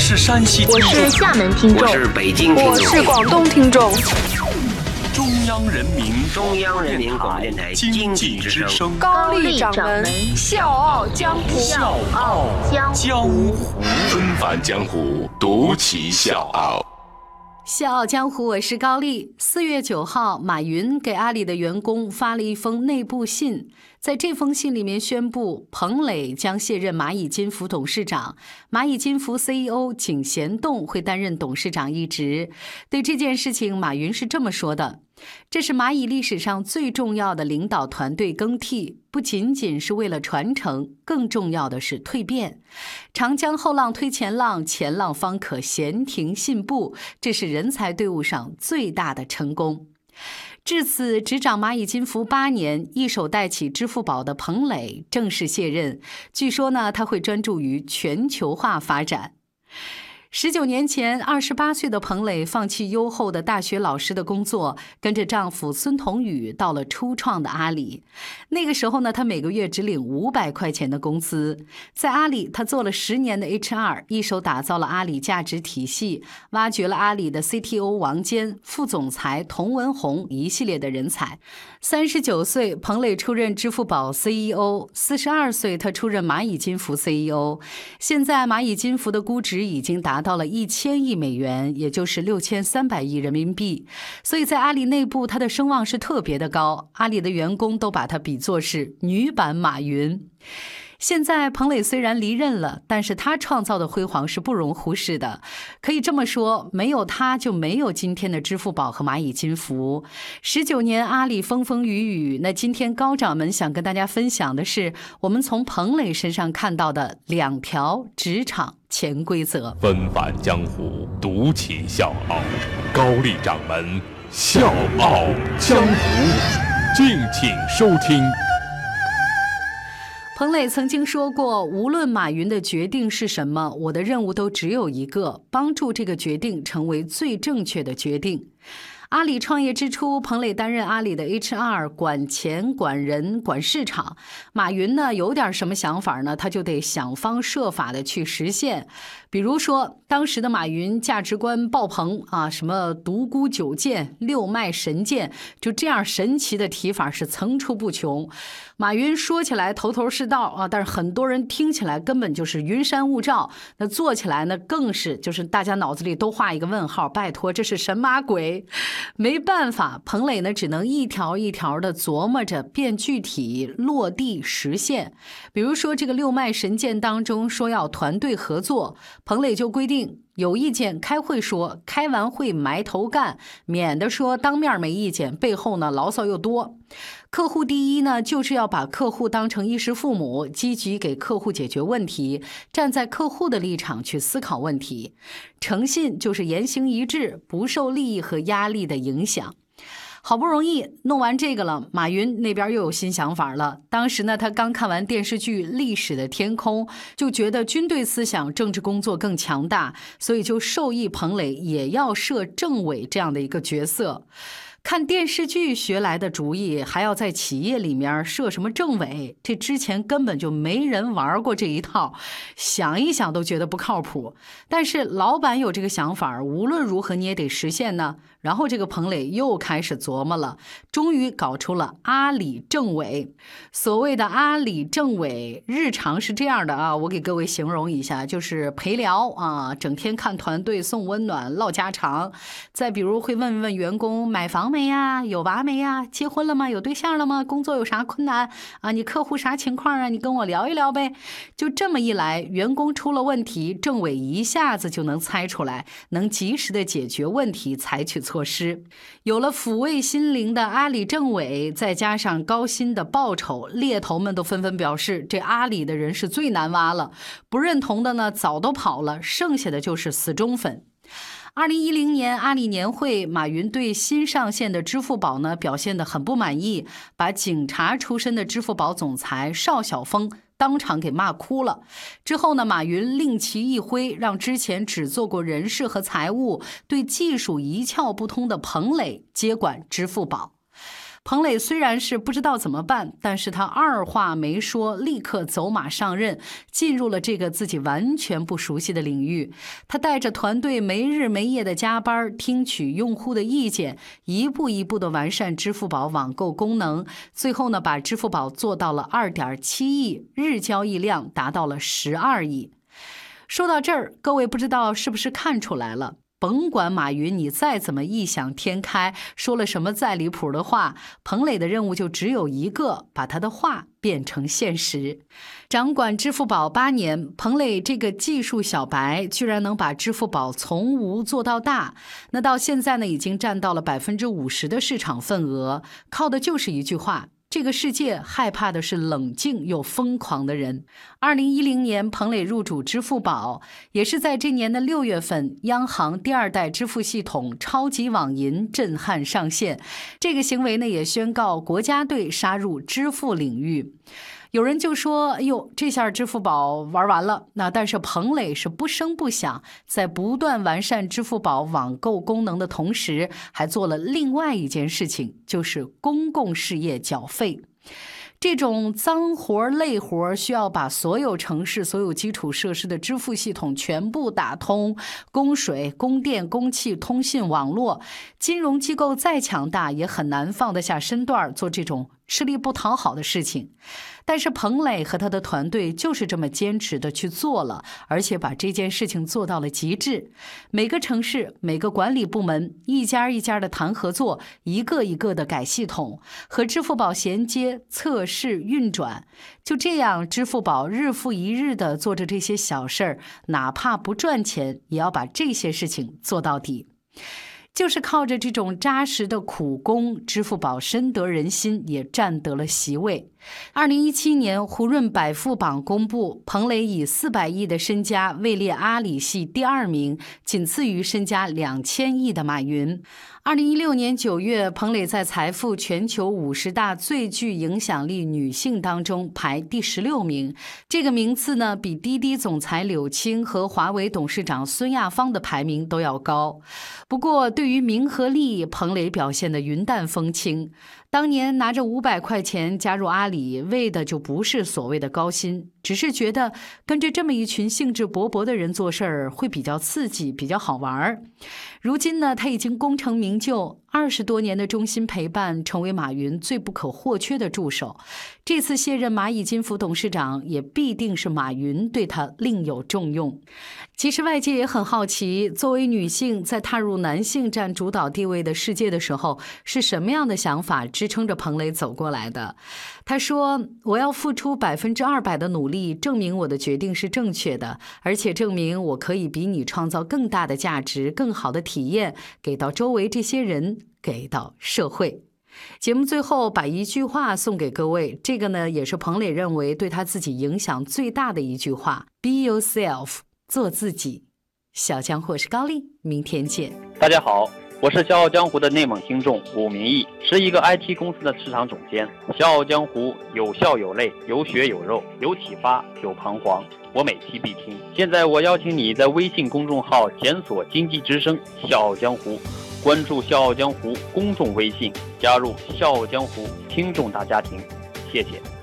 是山西听我众，是厦门听众。我，是北京听众。我，是广东听众，中央人民中央人民广播电台经济之声。高丽掌门。笑傲江湖，笑傲江江湖。纷繁江湖，独骑笑傲。笑傲江湖，我是高丽。四月九号，马云给阿里的员工发了一封内部信，在这封信里面宣布，彭磊将卸任蚂蚁金服董事长，蚂蚁金服 CEO 井贤栋会担任董事长一职。对这件事情，马云是这么说的：“这是蚂蚁历史上最重要的领导团队更替，不仅仅是为了传承，更重要的是蜕变。长江后浪推前浪，前浪方可闲庭信步，这是人才队伍上最大的成功。至此，执掌蚂蚁金服八年，一手带起支付宝的彭磊正式卸任。据说呢，他会专注于全球化发展。十九年前，二十八岁的彭磊放弃优厚的大学老师的工作，跟着丈夫孙彤宇到了初创的阿里。那个时候呢，他每个月只领五百块钱的工资。在阿里，他做了十年的 HR，一手打造了阿里价值体系，挖掘了阿里的 CTO 王坚、副总裁童文红一系列的人才。三十九岁，彭磊出任支付宝 CEO；四十二岁，他出任蚂蚁金服 CEO。现在，蚂蚁金服的估值已经达达到了一千亿美元，也就是六千三百亿人民币。所以在阿里内部，他的声望是特别的高。阿里的员工都把他比作是女版马云。现在，彭磊虽然离任了，但是他创造的辉煌是不容忽视的。可以这么说，没有他就没有今天的支付宝和蚂蚁金服。十九年阿里风风雨雨，那今天高掌门想跟大家分享的是，我们从彭磊身上看到的两条职场潜规则。纷繁江湖，独起笑傲。高丽掌门笑傲江湖，敬请收听。彭磊曾经说过：“无论马云的决定是什么，我的任务都只有一个，帮助这个决定成为最正确的决定。”阿里创业之初，彭磊担任阿里的 HR，管钱、管人、管市场。马云呢，有点什么想法呢，他就得想方设法的去实现。比如说，当时的马云价值观爆棚啊，什么独孤九剑、六脉神剑，就这样神奇的提法是层出不穷。马云说起来头头是道啊，但是很多人听起来根本就是云山雾罩。那做起来呢，更是就是大家脑子里都画一个问号。拜托，这是神马鬼？没办法，彭磊呢只能一条一条的琢磨着变具体、落地实现。比如说这个六脉神剑当中说要团队合作，彭磊就规定。有意见开会说，开完会埋头干，免得说当面没意见，背后呢牢骚又多。客户第一呢，就是要把客户当成衣食父母，积极给客户解决问题，站在客户的立场去思考问题。诚信就是言行一致，不受利益和压力的影响。好不容易弄完这个了，马云那边又有新想法了。当时呢，他刚看完电视剧《历史的天空》，就觉得军队思想、政治工作更强大，所以就授意彭磊也要设政委这样的一个角色。看电视剧学来的主意，还要在企业里面设什么政委？这之前根本就没人玩过这一套，想一想都觉得不靠谱。但是老板有这个想法，无论如何你也得实现呢。然后这个彭磊又开始琢磨了，终于搞出了阿里政委。所谓的阿里政委，日常是这样的啊，我给各位形容一下，就是陪聊啊，整天看团队送温暖、唠家常。再比如会问问员工买房没呀，有娃没呀，结婚了吗？有对象了吗？工作有啥困难啊？你客户啥情况啊？你跟我聊一聊呗。就这么一来，员工出了问题，政委一下子就能猜出来，能及时的解决问题，采取措施。有了抚慰心灵的阿里政委，再加上高薪的报酬，猎头们都纷纷表示，这阿里的人是最难挖了。不认同的呢，早都跑了，剩下的就是死忠粉。二零一零年阿里年会，马云对新上线的支付宝呢表现得很不满意，把警察出身的支付宝总裁邵晓峰当场给骂哭了。之后呢，马云令其一挥，让之前只做过人事和财务、对技术一窍不通的彭磊接管支付宝。彭磊虽然是不知道怎么办，但是他二话没说，立刻走马上任，进入了这个自己完全不熟悉的领域。他带着团队没日没夜的加班，听取用户的意见，一步一步的完善支付宝网购功能，最后呢，把支付宝做到了二点七亿，日交易量达到了十二亿。说到这儿，各位不知道是不是看出来了？甭管马云你再怎么异想天开，说了什么再离谱的话，彭磊的任务就只有一个：把他的话变成现实。掌管支付宝八年，彭磊这个技术小白居然能把支付宝从无做到大，那到现在呢，已经占到了百分之五十的市场份额，靠的就是一句话。这个世界害怕的是冷静又疯狂的人。二零一零年，彭磊入主支付宝，也是在这年的六月份，央行第二代支付系统超级网银震撼上线。这个行为呢，也宣告国家队杀入支付领域。有人就说：“哎呦，这下支付宝玩完了。”那但是彭磊是不声不响，在不断完善支付宝网购功能的同时，还做了另外一件事情，就是公共事业缴费。这种脏活累活需要把所有城市、所有基础设施的支付系统全部打通，供水、供电、供气、通信网络，金融机构再强大也很难放得下身段做这种。吃力不讨好的事情，但是彭磊和他的团队就是这么坚持的去做了，而且把这件事情做到了极致。每个城市、每个管理部门一家一家的谈合作，一个一个的改系统，和支付宝衔接、测试、运转。就这样，支付宝日复一日的做着这些小事儿，哪怕不赚钱，也要把这些事情做到底。就是靠着这种扎实的苦功，支付宝深得人心，也占得了席位。二零一七年，胡润百富榜公布，彭磊以四百亿的身家位列阿里系第二名，仅次于身家两千亿的马云。二零一六年九月，彭磊在财富全球五十大最具影响力女性当中排第十六名，这个名次呢，比滴滴总裁柳青和华为董事长孙亚芳的排名都要高。不过，对对于名和利，彭磊表现的云淡风轻。当年拿着五百块钱加入阿里，为的就不是所谓的高薪，只是觉得跟着这么一群兴致勃勃的人做事儿会比较刺激，比较好玩儿。如今呢，他已经功成名就。二十多年的忠心陪伴，成为马云最不可或缺的助手。这次卸任蚂蚁金服董事长，也必定是马云对他另有重用。其实外界也很好奇，作为女性在踏入男性占主导地位的世界的时候，是什么样的想法支撑着彭磊走过来的？他说：“我要付出百分之二百的努力，证明我的决定是正确的，而且证明我可以比你创造更大的价值、更好的体验给到周围这些人。”给到社会。节目最后把一句话送给各位，这个呢也是彭磊认为对他自己影响最大的一句话：Be yourself，做自己。小江湖是高丽，明天见。大家好，我是《笑傲江湖》的内蒙听众武明义，是一个 IT 公司的市场总监。《笑傲江湖》有笑有泪，有血有肉，有启发有彷徨，我每期必听。现在我邀请你在微信公众号检索“经济之声笑傲江湖”。关注《笑傲江湖》公众微信，加入《笑傲江湖》听众大家庭，谢谢。